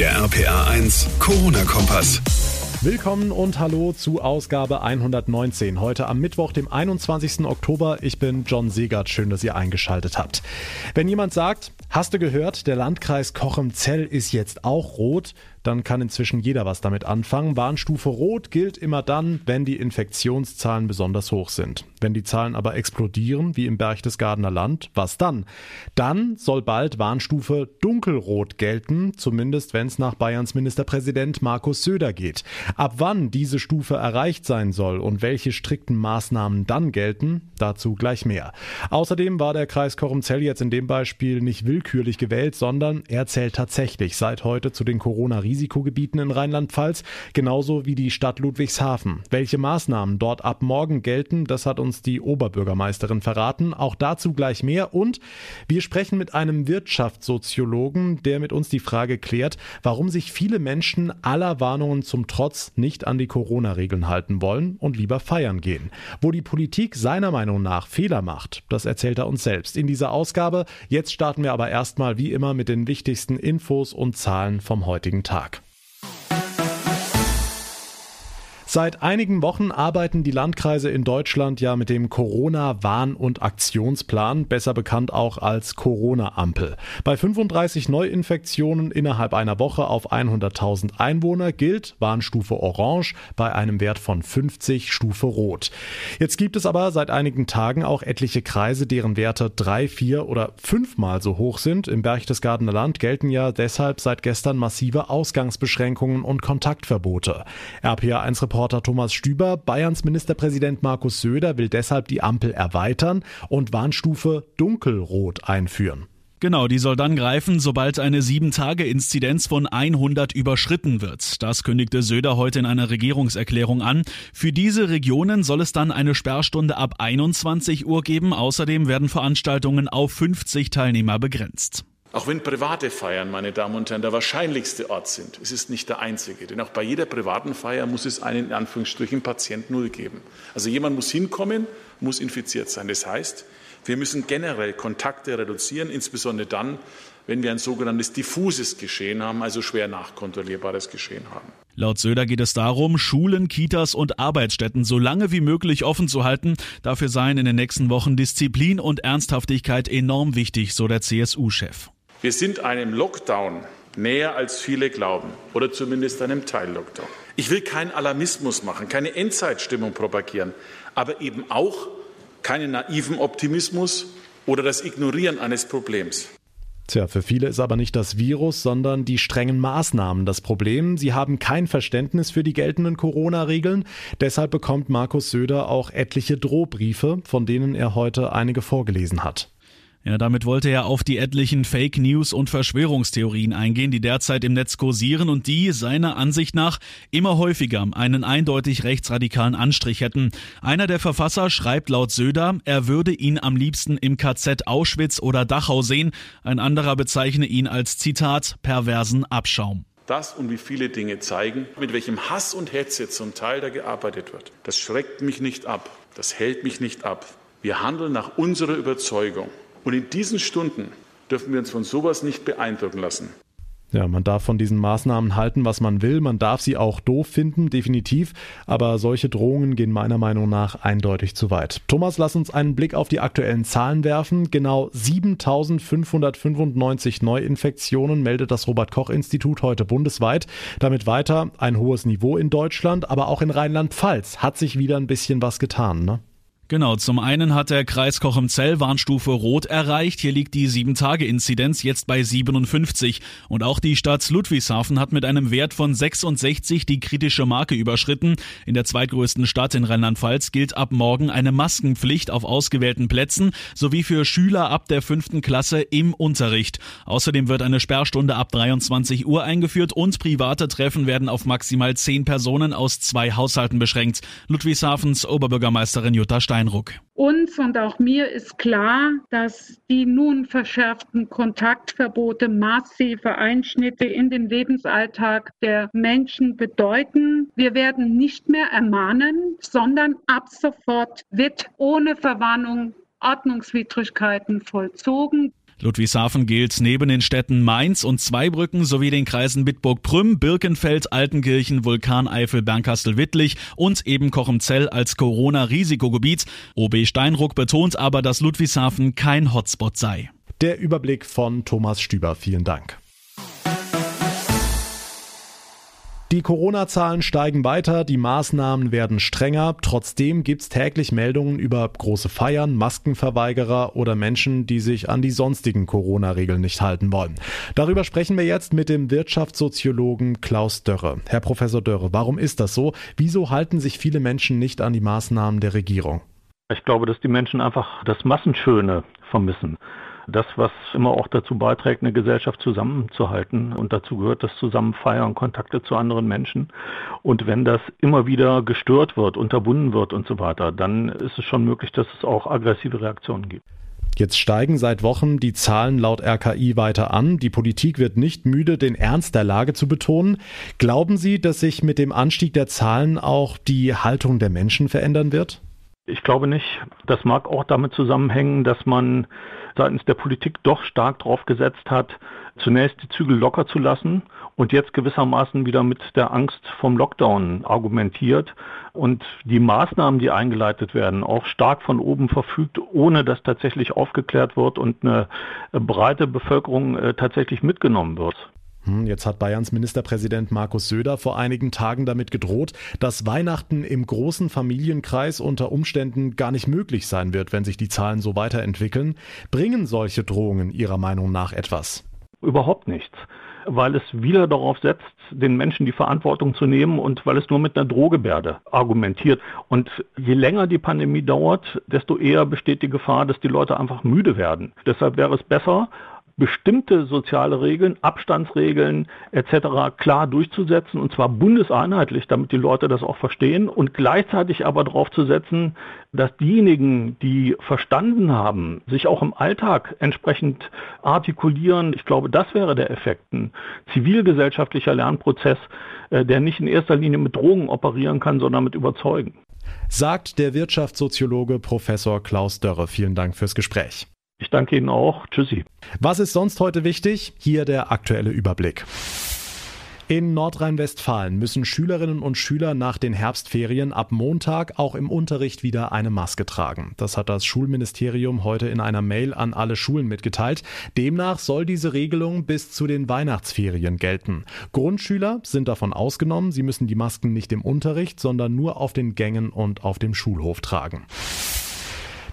Der RPA 1 Corona-Kompass. Willkommen und hallo zu Ausgabe 119. Heute am Mittwoch, dem 21. Oktober. Ich bin John Segert. Schön, dass ihr eingeschaltet habt. Wenn jemand sagt, hast du gehört, der Landkreis Cochem-Zell ist jetzt auch rot, dann kann inzwischen jeder was damit anfangen. Warnstufe Rot gilt immer dann, wenn die Infektionszahlen besonders hoch sind. Wenn die Zahlen aber explodieren, wie im Berchtesgadener Land, was dann? Dann soll bald Warnstufe Dunkelrot gelten, zumindest wenn es nach Bayerns Ministerpräsident Markus Söder geht. Ab wann diese Stufe erreicht sein soll und welche strikten Maßnahmen dann gelten, dazu gleich mehr. Außerdem war der Kreis Korumzell jetzt in dem Beispiel nicht willkürlich gewählt, sondern er zählt tatsächlich seit heute zu den Corona Risikogebieten in Rheinland-Pfalz, genauso wie die Stadt Ludwigshafen. Welche Maßnahmen dort ab morgen gelten, das hat uns die Oberbürgermeisterin verraten. Auch dazu gleich mehr. Und wir sprechen mit einem Wirtschaftssoziologen, der mit uns die Frage klärt, warum sich viele Menschen aller Warnungen zum Trotz nicht an die Corona-Regeln halten wollen und lieber feiern gehen. Wo die Politik seiner Meinung nach Fehler macht, das erzählt er uns selbst in dieser Ausgabe. Jetzt starten wir aber erstmal wie immer mit den wichtigsten Infos und Zahlen vom heutigen Tag. Seit einigen Wochen arbeiten die Landkreise in Deutschland ja mit dem Corona-Warn- und Aktionsplan, besser bekannt auch als Corona-Ampel. Bei 35 Neuinfektionen innerhalb einer Woche auf 100.000 Einwohner gilt Warnstufe Orange, bei einem Wert von 50 Stufe Rot. Jetzt gibt es aber seit einigen Tagen auch etliche Kreise, deren Werte drei, vier oder fünfmal so hoch sind. Im Berchtesgadener Land gelten ja deshalb seit gestern massive Ausgangsbeschränkungen und Kontaktverbote. RPA 1 Reporter Reporter Thomas Stüber. Bayerns Ministerpräsident Markus Söder will deshalb die Ampel erweitern und Warnstufe Dunkelrot einführen. Genau, die soll dann greifen, sobald eine 7-Tage-Inzidenz von 100 überschritten wird. Das kündigte Söder heute in einer Regierungserklärung an. Für diese Regionen soll es dann eine Sperrstunde ab 21 Uhr geben. Außerdem werden Veranstaltungen auf 50 Teilnehmer begrenzt. Auch wenn private Feiern, meine Damen und Herren, der wahrscheinlichste Ort sind, es ist nicht der einzige. Denn auch bei jeder privaten Feier muss es einen in Anführungsstrichen Patient Null geben. Also jemand muss hinkommen, muss infiziert sein. Das heißt, wir müssen generell Kontakte reduzieren, insbesondere dann, wenn wir ein sogenanntes diffuses Geschehen haben, also schwer nachkontrollierbares Geschehen haben. Laut Söder geht es darum, Schulen, Kitas und Arbeitsstätten so lange wie möglich offen zu halten. Dafür seien in den nächsten Wochen Disziplin und Ernsthaftigkeit enorm wichtig, so der CSU-Chef. Wir sind einem Lockdown näher als viele glauben oder zumindest einem Teil-Lockdown. Ich will keinen Alarmismus machen, keine Endzeitstimmung propagieren, aber eben auch keinen naiven Optimismus oder das Ignorieren eines Problems. Tja, für viele ist aber nicht das Virus, sondern die strengen Maßnahmen das Problem. Sie haben kein Verständnis für die geltenden Corona-Regeln. Deshalb bekommt Markus Söder auch etliche Drohbriefe, von denen er heute einige vorgelesen hat. Ja, damit wollte er auf die etlichen Fake News und Verschwörungstheorien eingehen, die derzeit im Netz kursieren und die seiner Ansicht nach immer häufiger einen eindeutig rechtsradikalen Anstrich hätten. Einer der Verfasser schreibt laut Söder, er würde ihn am liebsten im KZ Auschwitz oder Dachau sehen. Ein anderer bezeichne ihn als Zitat perversen Abschaum. Das und wie viele Dinge zeigen, mit welchem Hass und Hetze zum Teil da gearbeitet wird. Das schreckt mich nicht ab. Das hält mich nicht ab. Wir handeln nach unserer Überzeugung. Und in diesen Stunden dürfen wir uns von sowas nicht beeindrucken lassen. Ja, man darf von diesen Maßnahmen halten, was man will. Man darf sie auch doof finden, definitiv. Aber solche Drohungen gehen meiner Meinung nach eindeutig zu weit. Thomas, lass uns einen Blick auf die aktuellen Zahlen werfen. Genau 7595 Neuinfektionen meldet das Robert-Koch-Institut heute bundesweit. Damit weiter ein hohes Niveau in Deutschland, aber auch in Rheinland-Pfalz hat sich wieder ein bisschen was getan, ne? Genau, zum einen hat der Kreis Kochemzell Warnstufe Rot erreicht. Hier liegt die 7-Tage-Inzidenz jetzt bei 57. Und auch die Stadt Ludwigshafen hat mit einem Wert von 66 die kritische Marke überschritten. In der zweitgrößten Stadt in Rheinland-Pfalz gilt ab morgen eine Maskenpflicht auf ausgewählten Plätzen sowie für Schüler ab der fünften Klasse im Unterricht. Außerdem wird eine Sperrstunde ab 23 Uhr eingeführt und private Treffen werden auf maximal zehn Personen aus zwei Haushalten beschränkt. Ludwigshafens Oberbürgermeisterin Jutta Stein Eindruck. Uns und auch mir ist klar, dass die nun verschärften Kontaktverbote massive Einschnitte in den Lebensalltag der Menschen bedeuten. Wir werden nicht mehr ermahnen, sondern ab sofort wird ohne Verwarnung Ordnungswidrigkeiten vollzogen. Ludwigshafen gilt neben den Städten Mainz und Zweibrücken sowie den Kreisen Bitburg-Prüm, Birkenfeld, Altenkirchen, Vulkaneifel, Bernkastel-Wittlich und eben Kochemzell als Corona-Risikogebiet. OB Steinruck betont aber, dass Ludwigshafen kein Hotspot sei. Der Überblick von Thomas Stüber. Vielen Dank. Die Corona-Zahlen steigen weiter, die Maßnahmen werden strenger. Trotzdem gibt's täglich Meldungen über große Feiern, Maskenverweigerer oder Menschen, die sich an die sonstigen Corona-Regeln nicht halten wollen. Darüber sprechen wir jetzt mit dem Wirtschaftssoziologen Klaus Dörre. Herr Professor Dörre, warum ist das so? Wieso halten sich viele Menschen nicht an die Maßnahmen der Regierung? Ich glaube, dass die Menschen einfach das Massenschöne vermissen das, was immer auch dazu beiträgt, eine Gesellschaft zusammenzuhalten. Und dazu gehört das Zusammenfeiern, Kontakte zu anderen Menschen. Und wenn das immer wieder gestört wird, unterbunden wird und so weiter, dann ist es schon möglich, dass es auch aggressive Reaktionen gibt. Jetzt steigen seit Wochen die Zahlen laut RKI weiter an. Die Politik wird nicht müde, den Ernst der Lage zu betonen. Glauben Sie, dass sich mit dem Anstieg der Zahlen auch die Haltung der Menschen verändern wird? Ich glaube nicht. Das mag auch damit zusammenhängen, dass man seitens der Politik doch stark darauf gesetzt hat, zunächst die Zügel locker zu lassen und jetzt gewissermaßen wieder mit der Angst vom Lockdown argumentiert und die Maßnahmen, die eingeleitet werden, auch stark von oben verfügt, ohne dass tatsächlich aufgeklärt wird und eine breite Bevölkerung äh, tatsächlich mitgenommen wird. Hm, jetzt hat Bayerns Ministerpräsident Markus Söder vor einigen Tagen damit gedroht, dass Weihnachten im großen Familienkreis unter Umständen gar nicht möglich sein wird, wenn sich die Zahlen so weiterentwickeln. Bringen solche Drohungen Ihrer Meinung nach etwas? Überhaupt nichts, weil es wieder darauf setzt, den Menschen die Verantwortung zu nehmen und weil es nur mit einer Drohgebärde argumentiert. Und je länger die Pandemie dauert, desto eher besteht die Gefahr, dass die Leute einfach müde werden. Deshalb wäre es besser, bestimmte soziale Regeln, Abstandsregeln etc. klar durchzusetzen und zwar bundeseinheitlich, damit die Leute das auch verstehen und gleichzeitig aber darauf zu setzen, dass diejenigen, die verstanden haben, sich auch im Alltag entsprechend artikulieren. Ich glaube, das wäre der Effekt. Ein zivilgesellschaftlicher Lernprozess, äh, der nicht in erster Linie mit Drogen operieren kann, sondern mit Überzeugen. Sagt der Wirtschaftssoziologe Professor Klaus Dörre. Vielen Dank fürs Gespräch. Ich danke Ihnen auch. Tschüssi. Was ist sonst heute wichtig? Hier der aktuelle Überblick. In Nordrhein-Westfalen müssen Schülerinnen und Schüler nach den Herbstferien ab Montag auch im Unterricht wieder eine Maske tragen. Das hat das Schulministerium heute in einer Mail an alle Schulen mitgeteilt. Demnach soll diese Regelung bis zu den Weihnachtsferien gelten. Grundschüler sind davon ausgenommen. Sie müssen die Masken nicht im Unterricht, sondern nur auf den Gängen und auf dem Schulhof tragen.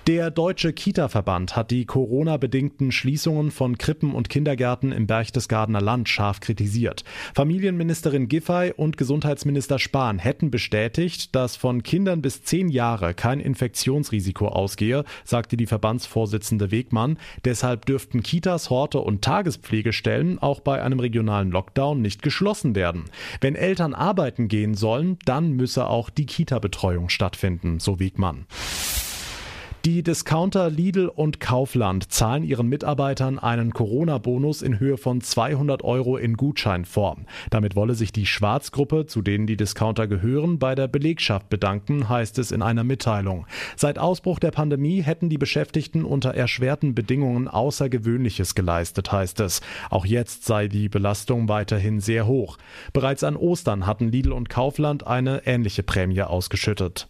Der Deutsche Kita-Verband hat die Corona-bedingten Schließungen von Krippen und Kindergärten im Berchtesgadener Land scharf kritisiert. Familienministerin Giffey und Gesundheitsminister Spahn hätten bestätigt, dass von Kindern bis zehn Jahre kein Infektionsrisiko ausgehe, sagte die Verbandsvorsitzende Wegmann. Deshalb dürften Kitas, Horte und Tagespflegestellen auch bei einem regionalen Lockdown nicht geschlossen werden. Wenn Eltern arbeiten gehen sollen, dann müsse auch die Kita-Betreuung stattfinden, so Wegmann. Die Discounter Lidl und Kaufland zahlen ihren Mitarbeitern einen Corona-Bonus in Höhe von 200 Euro in Gutscheinform. Damit wolle sich die Schwarzgruppe, zu denen die Discounter gehören, bei der Belegschaft bedanken, heißt es in einer Mitteilung. Seit Ausbruch der Pandemie hätten die Beschäftigten unter erschwerten Bedingungen Außergewöhnliches geleistet, heißt es. Auch jetzt sei die Belastung weiterhin sehr hoch. Bereits an Ostern hatten Lidl und Kaufland eine ähnliche Prämie ausgeschüttet.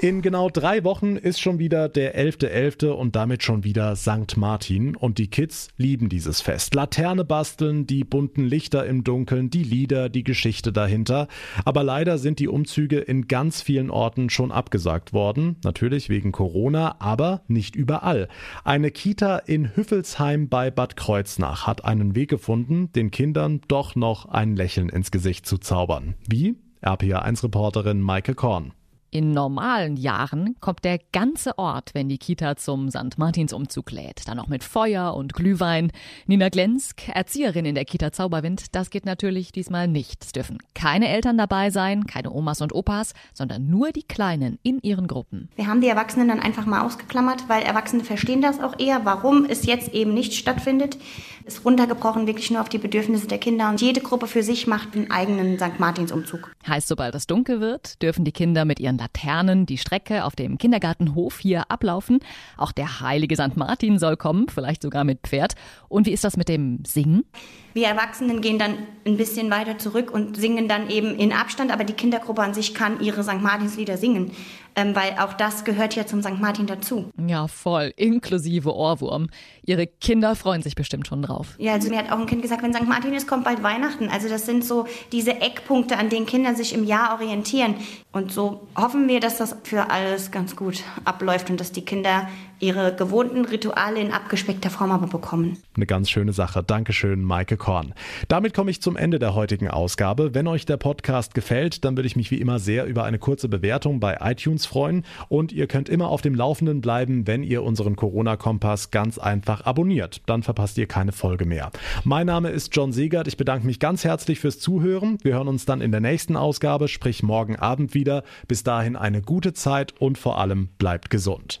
In genau drei Wochen ist schon wieder der 11.11. .11. und damit schon wieder St. Martin. Und die Kids lieben dieses Fest. Laterne basteln, die bunten Lichter im Dunkeln, die Lieder, die Geschichte dahinter. Aber leider sind die Umzüge in ganz vielen Orten schon abgesagt worden. Natürlich wegen Corona, aber nicht überall. Eine Kita in Hüffelsheim bei Bad Kreuznach hat einen Weg gefunden, den Kindern doch noch ein Lächeln ins Gesicht zu zaubern. Wie? RPA1-Reporterin Maike Korn. In normalen Jahren kommt der ganze Ort, wenn die Kita zum St. Martinsumzug lädt. Dann noch mit Feuer und Glühwein. Nina Glensk, Erzieherin in der Kita Zauberwind, das geht natürlich diesmal nicht. Es dürfen keine Eltern dabei sein, keine Omas und Opas, sondern nur die Kleinen in ihren Gruppen. Wir haben die Erwachsenen dann einfach mal ausgeklammert, weil Erwachsene verstehen das auch eher, warum es jetzt eben nicht stattfindet. Ist runtergebrochen wirklich nur auf die Bedürfnisse der Kinder und jede Gruppe für sich macht einen eigenen St. Martinsumzug. Heißt, sobald es dunkel wird, dürfen die Kinder mit ihren Laternen die Strecke auf dem Kindergartenhof hier ablaufen. Auch der heilige St. Martin soll kommen, vielleicht sogar mit Pferd. Und wie ist das mit dem Singen? Wir Erwachsenen gehen dann ein bisschen weiter zurück und singen dann eben in Abstand, aber die Kindergruppe an sich kann ihre St. Martinslieder singen, ähm, weil auch das gehört ja zum St. Martin dazu. Ja, voll, inklusive Ohrwurm. Ihre Kinder freuen sich bestimmt schon drauf. Ja, also mir hat auch ein Kind gesagt, wenn St. Martin ist, kommt bald Weihnachten. Also das sind so diese Eckpunkte, an denen Kinder sich im Jahr orientieren. Und so hoffen wir, dass das für alles ganz gut abläuft und dass die Kinder ihre gewohnten Rituale in abgespeckter Form aber bekommen. Eine ganz schöne Sache. Dankeschön, Maike Korn. Damit komme ich zum Ende der heutigen Ausgabe. Wenn euch der Podcast gefällt, dann würde ich mich wie immer sehr über eine kurze Bewertung bei iTunes freuen. Und ihr könnt immer auf dem Laufenden bleiben, wenn ihr unseren Corona-Kompass ganz einfach abonniert. Dann verpasst ihr keine Folge mehr. Mein Name ist John Segert. Ich bedanke mich ganz herzlich fürs Zuhören. Wir hören uns dann in der nächsten Ausgabe, sprich morgen Abend wieder. Bis dahin eine gute Zeit und vor allem bleibt gesund.